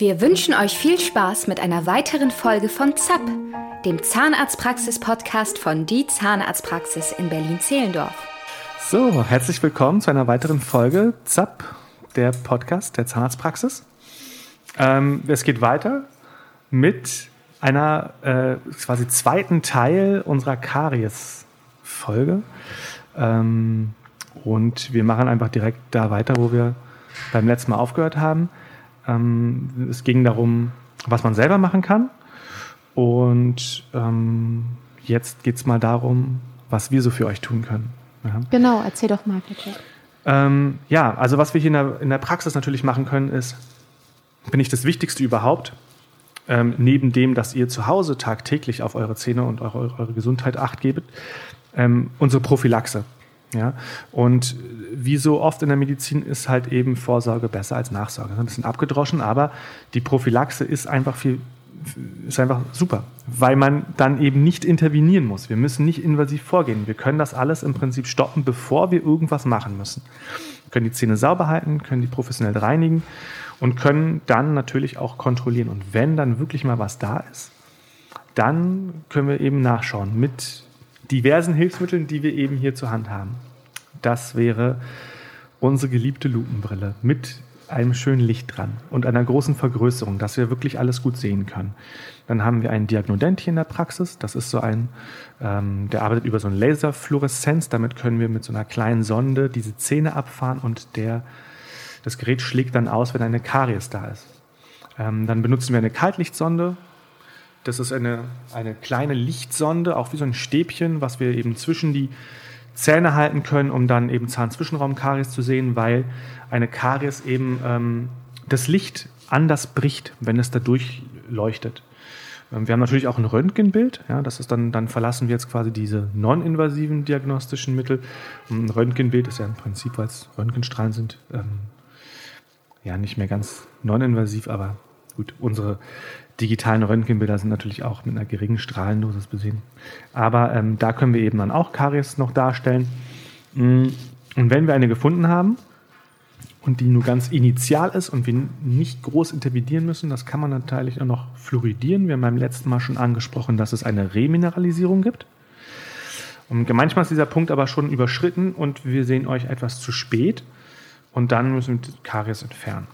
Wir wünschen euch viel Spaß mit einer weiteren Folge von ZAP, dem Zahnarztpraxis-Podcast von Die Zahnarztpraxis in Berlin-Zehlendorf. So, herzlich willkommen zu einer weiteren Folge ZAP, der Podcast der Zahnarztpraxis. Ähm, es geht weiter mit einer äh, quasi zweiten Teil unserer Karies-Folge. Ähm, und wir machen einfach direkt da weiter, wo wir beim letzten Mal aufgehört haben. Ähm, es ging darum, was man selber machen kann. Und ähm, jetzt geht es mal darum, was wir so für euch tun können. Ja. Genau, erzähl doch mal bitte. Ähm, ja, also was wir hier in der, in der Praxis natürlich machen können, ist, bin ich das Wichtigste überhaupt, ähm, neben dem, dass ihr zu Hause tagtäglich auf eure Zähne und eure, eure Gesundheit acht gebt, ähm, unsere Prophylaxe. Ja? Und wie so oft in der Medizin ist halt eben Vorsorge besser als Nachsorge. Ein bisschen abgedroschen, aber die Prophylaxe ist einfach viel ist einfach super, weil man dann eben nicht intervenieren muss. Wir müssen nicht invasiv vorgehen. Wir können das alles im Prinzip stoppen, bevor wir irgendwas machen müssen. Wir können die Zähne sauber halten, können die professionell reinigen und können dann natürlich auch kontrollieren. Und wenn dann wirklich mal was da ist, dann können wir eben nachschauen mit diversen Hilfsmitteln, die wir eben hier zur Hand haben. Das wäre unsere geliebte Lupenbrille mit einem schönen Licht dran und einer großen Vergrößerung, dass wir wirklich alles gut sehen können. Dann haben wir einen Diagnodent hier in der Praxis. Das ist so ein, ähm, der arbeitet über so eine Laserfluoreszenz. Damit können wir mit so einer kleinen Sonde diese Zähne abfahren und der, das Gerät schlägt dann aus, wenn eine Karies da ist. Ähm, dann benutzen wir eine Kaltlichtsonde. Das ist eine, eine kleine Lichtsonde, auch wie so ein Stäbchen, was wir eben zwischen die Zähne halten können, um dann eben Zahnzwischenraumkaries zu sehen, weil eine Karies eben ähm, das Licht anders bricht, wenn es da durchleuchtet. Ähm, wir haben natürlich auch ein Röntgenbild. Ja, das ist dann, dann verlassen wir jetzt quasi diese non-invasiven diagnostischen Mittel. ein Röntgenbild ist ja im Prinzip, weil es Röntgenstrahlen sind, ähm, ja nicht mehr ganz non-invasiv, aber gut, unsere digitalen Röntgenbilder sind natürlich auch mit einer geringen Strahlendosis besehen. Aber ähm, da können wir eben dann auch Karies noch darstellen. Mm, und wenn wir eine gefunden haben und die nur ganz initial ist und wir nicht groß intervenieren müssen, das kann man natürlich auch noch fluoridieren. Wir haben beim letzten Mal schon angesprochen, dass es eine Remineralisierung gibt. Und manchmal ist dieser Punkt aber schon überschritten und wir sehen euch etwas zu spät und dann müssen wir Karies entfernen.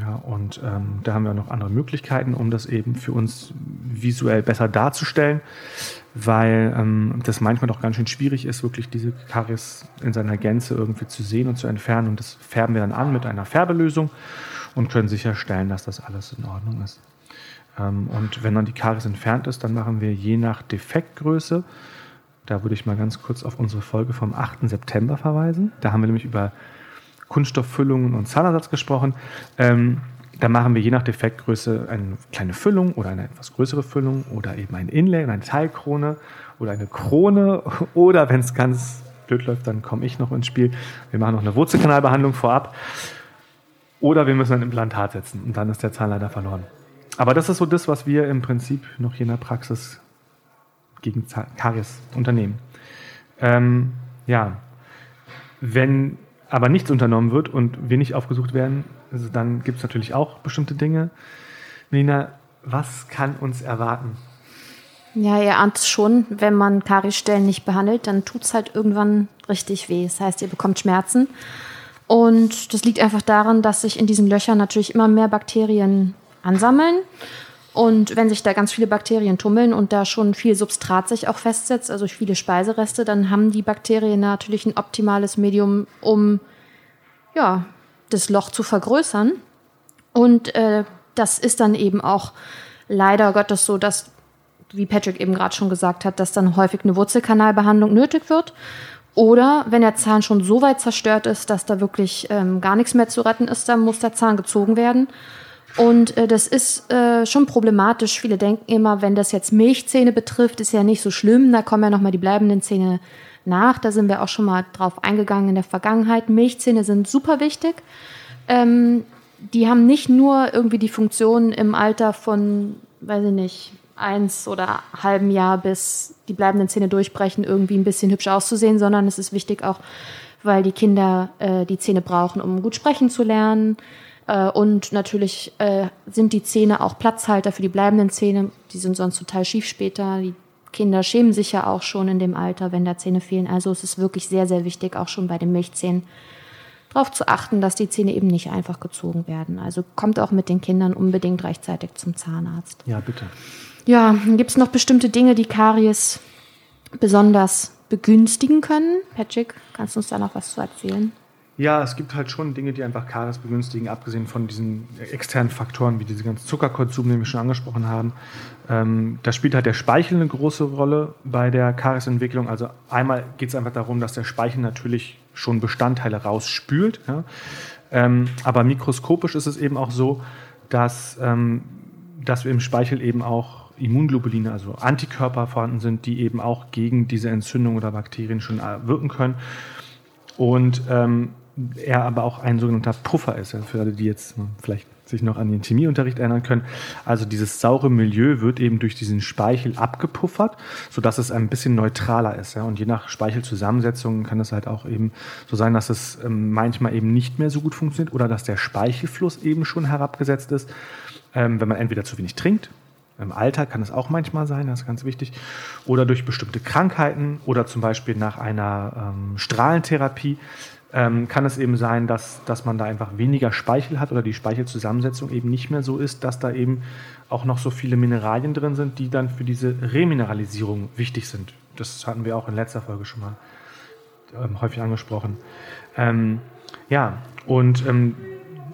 Ja, und ähm, da haben wir noch andere Möglichkeiten, um das eben für uns visuell besser darzustellen, weil ähm, das manchmal doch ganz schön schwierig ist, wirklich diese Karies in seiner Gänze irgendwie zu sehen und zu entfernen. Und das färben wir dann an mit einer Färbelösung und können sicherstellen, dass das alles in Ordnung ist. Ähm, und wenn dann die Karies entfernt ist, dann machen wir je nach Defektgröße, da würde ich mal ganz kurz auf unsere Folge vom 8. September verweisen. Da haben wir nämlich über Kunststofffüllungen und Zahnersatz gesprochen. Ähm, da machen wir je nach Defektgröße eine kleine Füllung oder eine etwas größere Füllung oder eben ein Inlay und eine Teilkrone oder eine Krone oder wenn es ganz blöd läuft, dann komme ich noch ins Spiel. Wir machen noch eine Wurzelkanalbehandlung vorab oder wir müssen ein Implantat setzen und dann ist der Zahn leider verloren. Aber das ist so das, was wir im Prinzip noch hier in der Praxis gegen Karies unternehmen. Ähm, ja, wenn aber nichts unternommen wird und wir nicht aufgesucht werden, also dann gibt es natürlich auch bestimmte Dinge. Melina, was kann uns erwarten? Ja, ihr ahnt es schon, wenn man Kariesstellen nicht behandelt, dann tut es halt irgendwann richtig weh. Das heißt, ihr bekommt Schmerzen. Und das liegt einfach daran, dass sich in diesen Löchern natürlich immer mehr Bakterien ansammeln. Und wenn sich da ganz viele Bakterien tummeln und da schon viel Substrat sich auch festsetzt, also viele Speisereste, dann haben die Bakterien natürlich ein optimales Medium, um ja, das Loch zu vergrößern. Und äh, das ist dann eben auch leider Gottes so, dass, wie Patrick eben gerade schon gesagt hat, dass dann häufig eine Wurzelkanalbehandlung nötig wird. Oder wenn der Zahn schon so weit zerstört ist, dass da wirklich ähm, gar nichts mehr zu retten ist, dann muss der Zahn gezogen werden. Und äh, das ist äh, schon problematisch. Viele denken immer, wenn das jetzt Milchzähne betrifft, ist ja nicht so schlimm. Da kommen ja nochmal die bleibenden Zähne nach. Da sind wir auch schon mal drauf eingegangen in der Vergangenheit. Milchzähne sind super wichtig. Ähm, die haben nicht nur irgendwie die Funktion im Alter von, weiß ich nicht, eins oder halben Jahr, bis die bleibenden Zähne durchbrechen, irgendwie ein bisschen hübsch auszusehen, sondern es ist wichtig auch, weil die Kinder äh, die Zähne brauchen, um gut sprechen zu lernen, Äh, und natürlich äh, sind die Zähne auch Platzhalter für die bleibenden Zähne. Die sind sonst total schief später. Die Kinder schämen sich ja auch schon in dem Alter, wenn da Zähne fehlen. Also es ist wirklich sehr, sehr wichtig, auch schon bei den Milchzähnen, darauf zu achten, dass die Zähne eben nicht einfach gezogen werden. Also kommt auch mit den Kindern unbedingt rechtzeitig zum Zahnarzt. Ja, bitte. Ja, dann gibt es noch bestimmte Dinge, die Karies besonders begünstigen können. Patrick, kannst du uns da noch was zu erzählen? Ja, es gibt halt schon Dinge, die einfach Karies begünstigen, abgesehen von diesen externen Faktoren, wie diese ganzen Zuckerkonsum, den wir schon angesprochen haben. Ähm, da spielt halt der Speichel eine große Rolle bei der Kariesentwicklung. Also einmal geht es einfach darum, dass der Speichel natürlich schon Bestandteile rausspült. Ja? Ähm, aber mikroskopisch ist es eben auch so, dass, ähm, dass wir im Speichel eben auch Immunglobuline, also Antikörper vorhanden sind, die eben auch gegen diese Entzündung oder Bakterien schon äh, wirken können. Und ähm, er aber auch ein sogenannter Puffer ist, für alle, die jetzt vielleicht sich noch an den Chemieunterricht erinnern können. Also dieses saure Milieu wird eben durch diesen Speichel abgepuffert, sodass es ein bisschen neutraler ist. Und je nach Speichelzusammensetzung kann es halt auch eben so sein, dass es ähm, manchmal eben nicht mehr so gut funktioniert oder dass der Speichelfluss eben schon herabgesetzt ist, ähm, wenn man entweder zu wenig trinkt. Im Alter kann es auch manchmal sein, das ist ganz wichtig. Oder durch bestimmte Krankheiten oder zum Beispiel nach einer ähm, Strahlentherapie ähm, kann es eben sein, dass, dass man da einfach weniger Speichel hat oder die Speichelzusammensetzung eben nicht mehr so ist, dass da eben auch noch so viele Mineralien drin sind, die dann für diese Remineralisierung wichtig sind. Das hatten wir auch in letzter Folge schon mal ähm, häufig angesprochen. Ähm, ja, und ähm,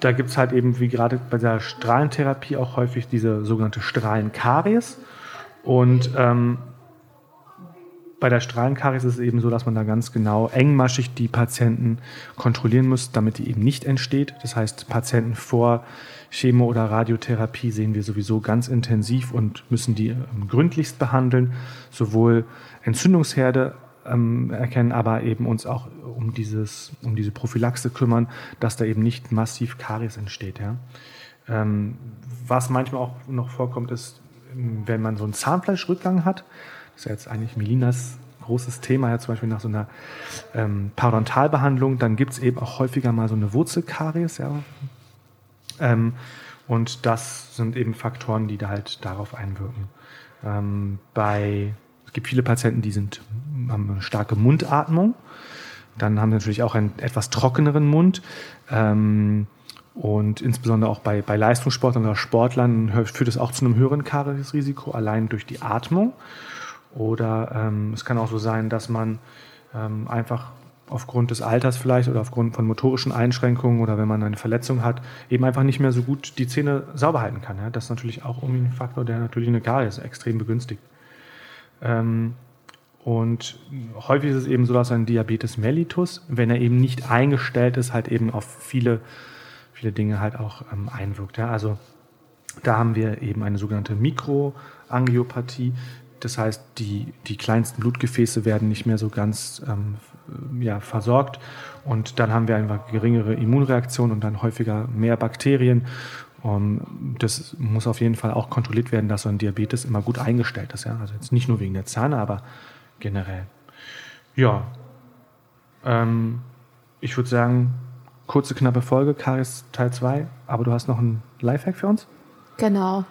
da gibt es halt eben, wie gerade bei der Strahlentherapie, auch häufig diese sogenannte Strahlenkaries. Und ähm, bei der Strahlenkaries ist es eben so, dass man da ganz genau engmaschig die Patienten kontrollieren muss, damit die eben nicht entsteht. Das heißt, Patienten vor Chemo- oder Radiotherapie sehen wir sowieso ganz intensiv und müssen die ähm, gründlichst behandeln, sowohl Entzündungsherde ähm, erkennen, aber eben uns auch um, dieses, um diese Prophylaxe kümmern, dass da eben nicht massiv Karies entsteht. Ja. Ähm, was manchmal auch noch vorkommt, ist, wenn man so einen Zahnfleischrückgang hat, das ist ja jetzt eigentlich Melinas großes Thema, ja, zum Beispiel nach so einer ähm, Parodontalbehandlung, dann gibt es eben auch häufiger mal so eine Wurzelkaries. Ja. Ähm, und das sind eben Faktoren, die da halt darauf einwirken. Ähm, bei, es gibt viele Patienten, die sind, haben eine starke Mundatmung. Dann haben sie natürlich auch einen etwas trockeneren Mund. Ähm, und insbesondere auch bei, bei Leistungssportlern oder Sportlern führt es auch zu einem höheren Kariesrisiko, allein durch die Atmung. Oder ähm, es kann auch so sein, dass man ähm, einfach aufgrund des Alters vielleicht oder aufgrund von motorischen Einschränkungen oder wenn man eine Verletzung hat, eben einfach nicht mehr so gut die Zähne sauber halten kann. Ja? Das ist natürlich auch irgendwie ein Faktor, der natürlich eine Karies extrem begünstigt. Ähm, und häufig ist es eben so, dass ein Diabetes mellitus, wenn er eben nicht eingestellt ist, halt eben auf viele, viele Dinge halt auch ähm, einwirkt. Ja? Also da haben wir eben eine sogenannte Mikroangiopathie, das heißt, die, die kleinsten Blutgefäße werden nicht mehr so ganz ähm, ja, versorgt. Und dann haben wir einfach geringere Immunreaktion und dann häufiger mehr Bakterien. Um, das muss auf jeden Fall auch kontrolliert werden, dass so ein Diabetes immer gut eingestellt ist. Ja? Also jetzt nicht nur wegen der Zahne, aber generell. Ja, ähm, ich würde sagen, kurze, knappe Folge, Karis Teil 2. Aber du hast noch einen Lifehack für uns? Genau.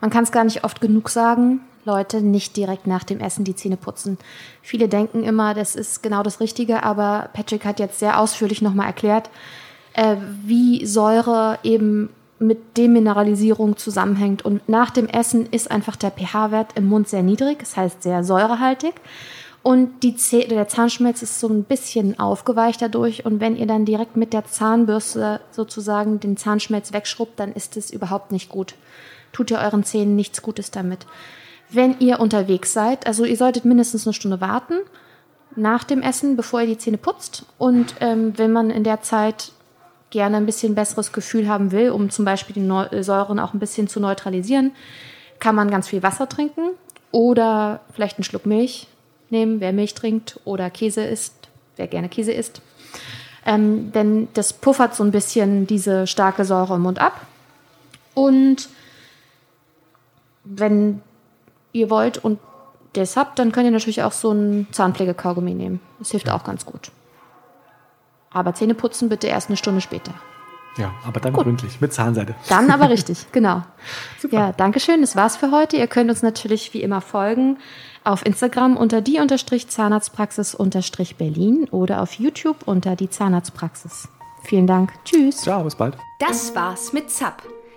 Man kann es gar nicht oft genug sagen. Leute nicht direkt nach dem Essen die Zähne putzen. Viele denken immer, das ist genau das Richtige, aber Patrick hat jetzt sehr ausführlich nochmal erklärt, äh, wie Säure eben mit Demineralisierung zusammenhängt. Und nach dem Essen ist einfach der pH-Wert im Mund sehr niedrig, das heißt sehr säurehaltig. Und die der Zahnschmelz ist so ein bisschen aufgeweicht dadurch. Und wenn ihr dann direkt mit der Zahnbürste sozusagen den Zahnschmelz wegschrubbt, dann ist es überhaupt nicht gut. Tut ihr euren Zähnen nichts Gutes damit wenn ihr unterwegs seid. Also ihr solltet mindestens eine Stunde warten nach dem Essen, bevor ihr die Zähne putzt. Und ähm, wenn man in der Zeit gerne ein bisschen besseres Gefühl haben will, um zum Beispiel die Neu äh, Säuren auch ein bisschen zu neutralisieren, kann man ganz viel Wasser trinken oder vielleicht einen Schluck Milch nehmen, wer Milch trinkt oder Käse isst, wer gerne Käse isst. Ähm, denn das puffert so ein bisschen diese starke Säure im Mund ab. Und wenn ihr wollt und das habt, dann könnt ihr natürlich auch so ein Zahnpflegekaugummi nehmen. Das hilft auch ganz gut. Aber Zähne putzen bitte erst eine Stunde später. Ja, aber dann Gut. gründlich, mit Zahnseide. Dann aber richtig, genau. Super. Ja, danke schön. Das war's für heute. Ihr könnt uns natürlich wie immer folgen auf Instagram unter die Zahnarztpraxis Berlin oder auf YouTube unter die Zahnarztpraxis. Vielen Dank. Tschüss. Ciao, bis bald. Das war's mit ZAP